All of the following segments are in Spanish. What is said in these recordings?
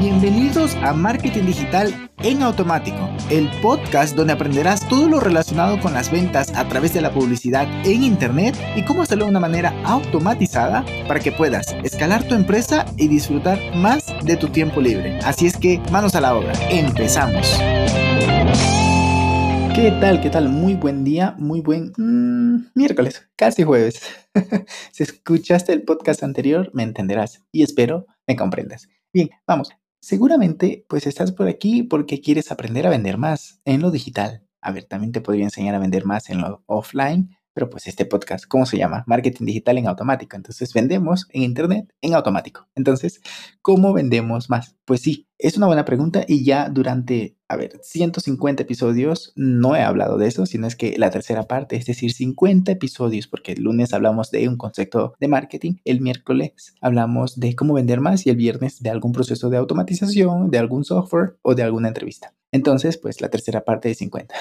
Bienvenidos a Marketing Digital en Automático, el podcast donde aprenderás todo lo relacionado con las ventas a través de la publicidad en Internet y cómo hacerlo de una manera automatizada para que puedas escalar tu empresa y disfrutar más de tu tiempo libre. Así es que manos a la obra, empezamos. ¿Qué tal? ¿Qué tal? Muy buen día, muy buen mm, miércoles, casi jueves. si escuchaste el podcast anterior, me entenderás y espero me comprendas. Bien, vamos. Seguramente, pues estás por aquí porque quieres aprender a vender más en lo digital. A ver, también te podría enseñar a vender más en lo offline, pero pues este podcast, ¿cómo se llama? Marketing digital en automático. Entonces vendemos en Internet en automático. Entonces, ¿cómo vendemos más? Pues sí, es una buena pregunta y ya durante, a ver, 150 episodios no he hablado de eso, sino es que la tercera parte, es decir, 50 episodios, porque el lunes hablamos de un concepto de marketing, el miércoles hablamos de cómo vender más y el viernes de algún proceso de automatización, de algún software o de alguna entrevista. Entonces, pues la tercera parte de 50.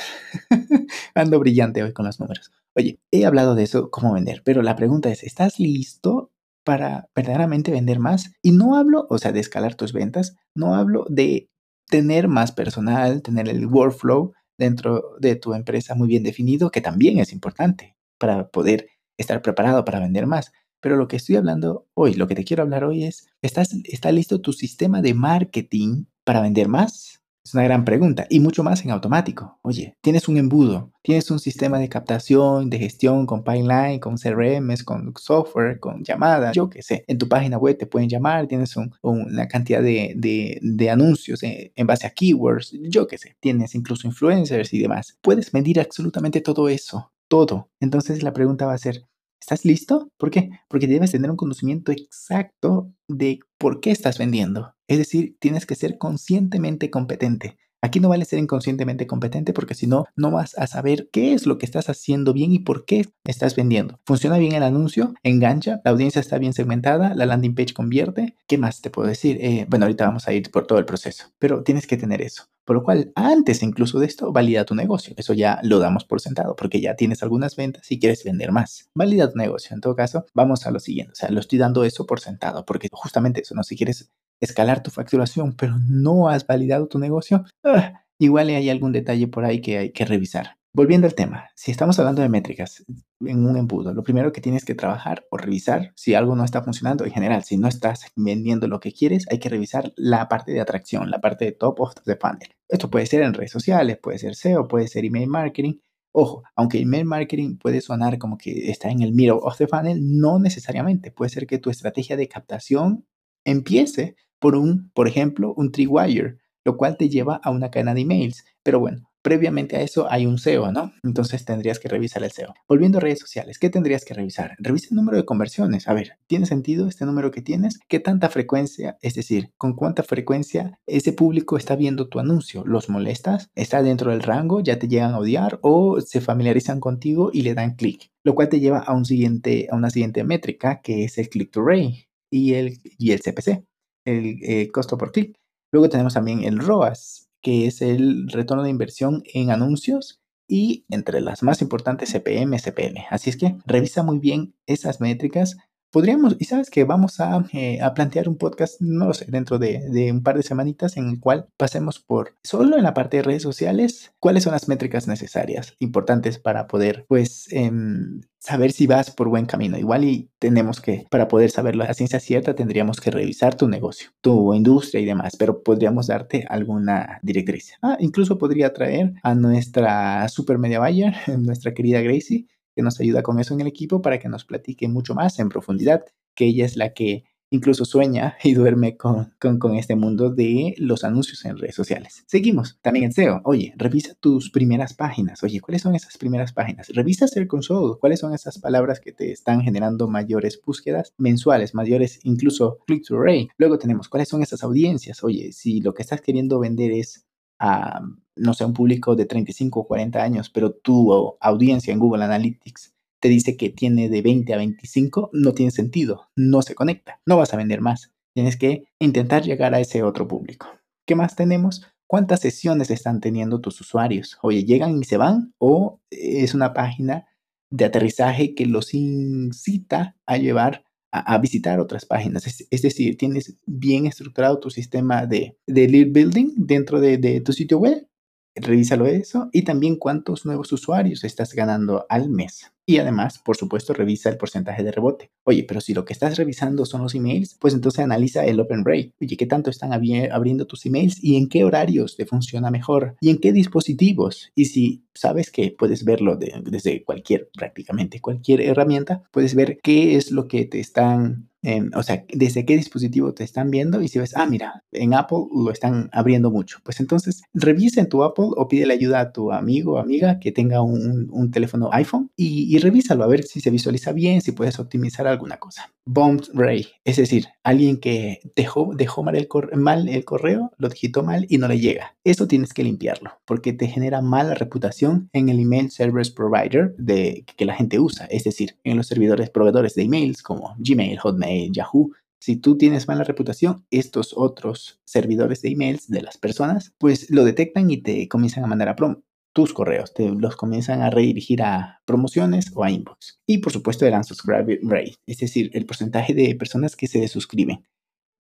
Ando brillante hoy con los números. Oye, he hablado de eso, cómo vender, pero la pregunta es, ¿estás listo para verdaderamente vender más? Y no hablo, o sea, de escalar tus ventas, no hablo de tener más personal, tener el workflow dentro de tu empresa muy bien definido, que también es importante para poder estar preparado para vender más. Pero lo que estoy hablando hoy, lo que te quiero hablar hoy es, ¿estás, ¿está listo tu sistema de marketing para vender más? Es una gran pregunta y mucho más en automático. Oye, tienes un embudo, tienes un sistema de captación, de gestión con pipeline, con CRMs, con software, con llamadas, yo qué sé. En tu página web te pueden llamar, tienes una cantidad de, anuncios en, en, base a keywords, yo qué sé. Tienes incluso influencers y demás. Puedes medir absolutamente todo eso, todo. Entonces la pregunta va a ser, ¿Estás listo? ¿Por qué? Porque debes tener un conocimiento exacto de por qué estás vendiendo. Es decir, tienes que ser conscientemente competente. Aquí no vale ser inconscientemente competente porque si no, no vas a saber qué es lo que estás haciendo bien y por qué estás vendiendo. ¿Funciona bien el anuncio? ¿Engancha? ¿La audiencia está bien segmentada? ¿La landing page convierte? ¿Qué más te puedo decir? Eh, bueno, ahorita vamos a ir por todo el proceso, pero tienes que tener eso. Por lo cual, antes incluso de esto, valida tu negocio. Eso ya lo damos por sentado, porque ya tienes algunas ventas y quieres vender más. Valida tu negocio. En todo caso, vamos a lo siguiente. O sea, lo estoy dando eso por sentado, porque justamente eso, ¿no? Si quieres escalar tu facturación, pero no has validado tu negocio, ah, igual hay algún detalle por ahí que hay que revisar. Volviendo al tema, si estamos hablando de métricas en un embudo, lo primero que tienes que trabajar o revisar si algo no está funcionando en general, si no estás vendiendo lo que quieres, hay que revisar la parte de atracción, la parte de top of the funnel. Esto puede ser en redes sociales, puede ser SEO, puede ser email marketing. Ojo, aunque email marketing puede sonar como que está en el middle of the funnel, no necesariamente. Puede ser que tu estrategia de captación empiece por un, por ejemplo, un tree-wire, lo cual te lleva a una cadena de emails. Pero bueno, previamente a eso hay un SEO, ¿no? Entonces tendrías que revisar el SEO. Volviendo a redes sociales, ¿qué tendrías que revisar? Revisa el número de conversiones. A ver, ¿tiene sentido este número que tienes? ¿Qué tanta frecuencia, es decir, con cuánta frecuencia ese público está viendo tu anuncio? ¿Los molestas? ¿Está dentro del rango? ¿Ya te llegan a odiar? ¿O se familiarizan contigo y le dan clic? Lo cual te lleva a, un siguiente, a una siguiente métrica que es el click to rate y el, y el CPC, el eh, costo por clic. Luego tenemos también el ROAS, que es el retorno de inversión en anuncios y entre las más importantes CPM, CPM. Así es que revisa muy bien esas métricas podríamos, y sabes que vamos eh, a, plantear un podcast, no lo sé, dentro de, un par de semanitas en el cual pasemos por solo en la parte de redes sociales, cuáles son las métricas necesarias, importantes para poder, pues, em, saber si vas por buen camino. Igual y tenemos que, para poder saberlo a ciencia cierta, tendríamos que revisar tu negocio, tu industria y demás, pero podríamos darte alguna directriz. Ah, incluso podría traer a nuestra super media buyer, nuestra querida Gracie, que nos ayuda con eso en el equipo para que nos platique mucho más en profundidad, que ella es la que incluso sueña y duerme con, con, este mundo de los anuncios en redes sociales. Seguimos, también en SEO. Oye, revisa tus primeras páginas. Oye, ¿cuáles son esas primeras páginas? Revisa Search Console. ¿Cuáles son esas palabras que te están generando mayores búsquedas mensuales, mayores incluso click to rate? Luego tenemos, ¿cuáles son esas audiencias? Oye, si lo que estás queriendo vender es a, no sé, un público de 35 o 40 años, pero tu audiencia en Google Analytics te dice que tiene de 20 a 25, no tiene sentido, no se conecta, no vas a vender más. Tienes que intentar llegar a ese otro público. ¿Qué más tenemos? ¿Cuántas sesiones están teniendo tus usuarios? Oye, ¿llegan y se van? ¿O es una página de aterrizaje que los incita a llevar a, visitar otras páginas. Es, decir, tienes bien estructurado tu sistema de, lead building dentro de, de tu sitio web. Revísalo eso y también cuántos nuevos usuarios estás ganando al mes. Y además, por supuesto, revisa el porcentaje de rebote. Oye, pero si lo que estás revisando son los emails, pues entonces analiza el open rate. Oye, ¿qué tanto están abriendo tus emails y en qué horarios te funciona mejor? ¿Y en qué dispositivos? Y si sabes que puedes verlo desde cualquier, prácticamente cualquier herramienta, puedes ver qué es lo que te están o sea, desde qué dispositivo te están viendo y si ves, ah, mira, en Apple lo están abriendo mucho. Pues entonces revisa en tu Apple o pide la ayuda a tu amigo o amiga que tenga un, teléfono iPhone y, revísalo a ver si se visualiza bien, si puedes optimizar alguna cosa. Bomb Ray, es decir, alguien que dejó, dejó mal, el mal el correo, lo digitó mal y no le llega. Eso tienes que limpiarlo porque te genera mala reputación en el email service provider de, que la gente usa, es decir, en los servidores proveedores de emails como Gmail, Hotmail, Yahoo. Si tú tienes mala reputación, estos otros servidores de emails de las personas, pues lo detectan y te comienzan a mandar a prom tus correos, te los comienzan a redirigir a promociones o a inbox. Y por supuesto el unsubscribe rate, es decir, el porcentaje de personas que se desuscriben.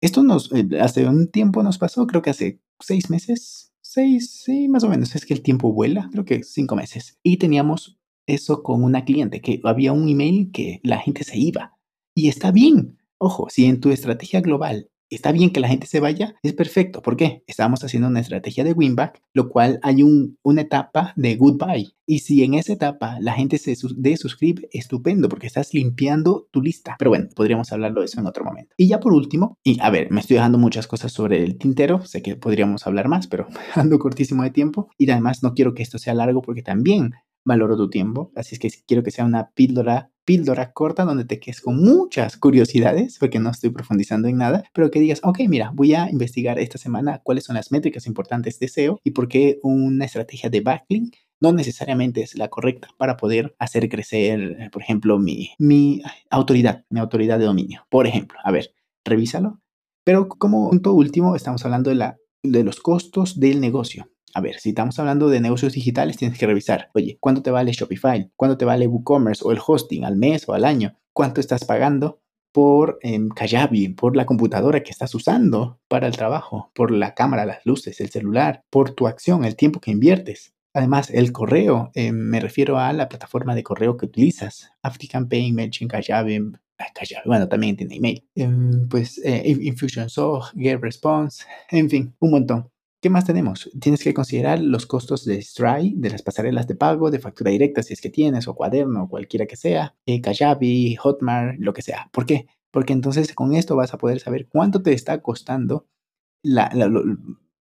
Esto nos, eh, hace un tiempo nos pasó, creo que hace seis meses, seis, sí, más o menos, es que el tiempo vuela, creo que cinco meses. Y teníamos eso con una cliente, que había un email que la gente se iba. Y está bien. Ojo, si en tu estrategia global está bien que la gente se vaya, es perfecto. ¿Por qué? Estamos haciendo una estrategia de winback, lo cual hay un, una etapa de goodbye. Y si en esa etapa la gente se desuscribe, estupendo, porque estás limpiando tu lista. Pero bueno, podríamos hablarlo de eso en otro momento. Y ya por último, y a ver, me estoy dejando muchas cosas sobre el tintero, sé que podríamos hablar más, pero ando cortísimo de tiempo. Y además no quiero que esto sea largo porque también valoro tu tiempo. Así es que quiero que sea una píldora, píldora corta donde te quedes con muchas curiosidades, porque no estoy profundizando en nada, pero que digas, ok, mira, voy a investigar esta semana cuáles son las métricas importantes de SEO y por qué una estrategia de backlink no necesariamente es la correcta para poder hacer crecer, por ejemplo, mi, mi autoridad, mi autoridad de dominio. Por ejemplo, a ver, revísalo. Pero como punto último, estamos hablando de, la, de los costos del negocio. A ver, si estamos hablando de negocios digitales, tienes que revisar, oye, ¿cuánto te vale Shopify? ¿Cuánto te vale WooCommerce o el hosting al mes o al año? ¿Cuánto estás pagando por eh, Kajabi, por la computadora que estás usando para el trabajo, por la cámara, las luces, el celular, por tu acción, el tiempo que inviertes? Además, el correo, eh, me refiero a la plataforma de correo que utilizas, AfriCampaign, MailChimp, Kajabi, Kajabi, bueno, también tiene email, em, pues eh, Infusionsoft, GetResponse, en fin, un montón. ¿Qué más tenemos? Tienes que considerar los costos de Stripe, de las pasarelas de pago, de factura directa si es que tienes, o cuaderno, o cualquiera que sea, eh, Kajabi, Hotmart, lo que sea. ¿Por qué? Porque entonces con esto vas a poder saber cuánto te está costando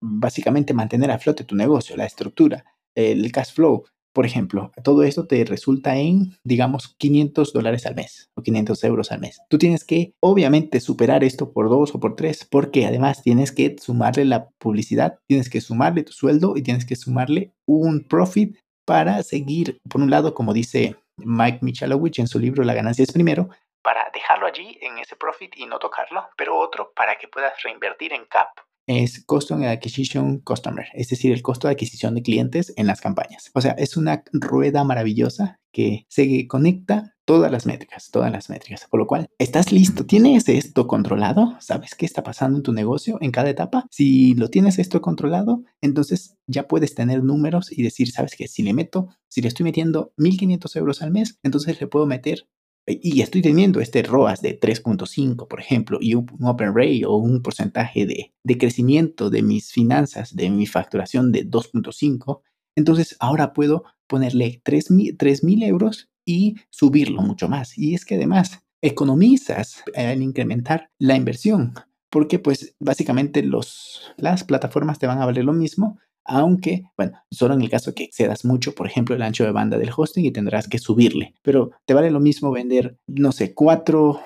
básicamente mantener a flote tu negocio, la estructura, el cash flow, por ejemplo, todo esto te resulta en, digamos, 500 dólares al mes o 500 euros al mes. Tú tienes que, obviamente, superar esto por dos o por tres, porque además tienes que sumarle la publicidad, tienes que sumarle tu sueldo y tienes que sumarle un profit para seguir, por un lado, como dice Mike Michalowicz en su libro La ganancia es primero, para dejarlo allí en ese profit y no tocarlo, pero otro para que puedas reinvertir en CAP, es Cost of Acquisition Customer, es decir, el costo de adquisición de clientes en las campañas. O sea, es una rueda maravillosa que se conecta todas las métricas, todas las métricas. Por lo cual, ¿estás listo? ¿Tienes esto controlado? ¿Sabes qué está pasando en tu negocio en cada etapa? Si lo tienes esto controlado, entonces ya puedes tener números y decir, ¿sabes qué? Si le meto, si le estoy metiendo 1.500 euros al mes, entonces le puedo meter y estoy teniendo este ROAS de 3.5, por ejemplo, y un Open Rate o un porcentaje de, de crecimiento de mis finanzas, de mi facturación de 2.5, entonces ahora puedo ponerle 3.000 euros y subirlo mucho más. Y es que además economizas al incrementar la inversión, porque pues básicamente los, las plataformas te van a valer lo mismo, aunque, bueno, solo en el caso que excedas mucho, por ejemplo, el ancho de banda del hosting y tendrás que subirle. Pero te vale lo mismo vender, no sé, cuatro,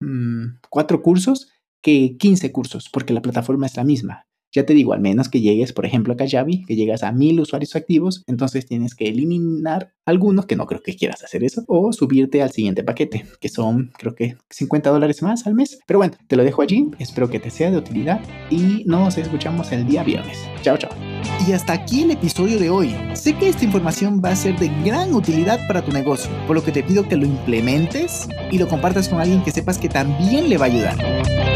mm, cuatro cursos que 15 cursos, porque la plataforma es la misma. Ya te digo, al menos que llegues, por ejemplo, a Kajabi, que llegas a mil usuarios activos, entonces tienes que eliminar algunos, que no creo que quieras hacer eso, o subirte al siguiente paquete, que son creo que 50 dólares más al mes. Pero bueno, te lo dejo allí, espero que te sea de utilidad y nos escuchamos el día viernes. Chao, chao. Y hasta aquí el episodio de hoy. Sé que esta información va a ser de gran utilidad para tu negocio, por lo que te pido que lo implementes y lo compartas con alguien que sepas que también le va a ayudar.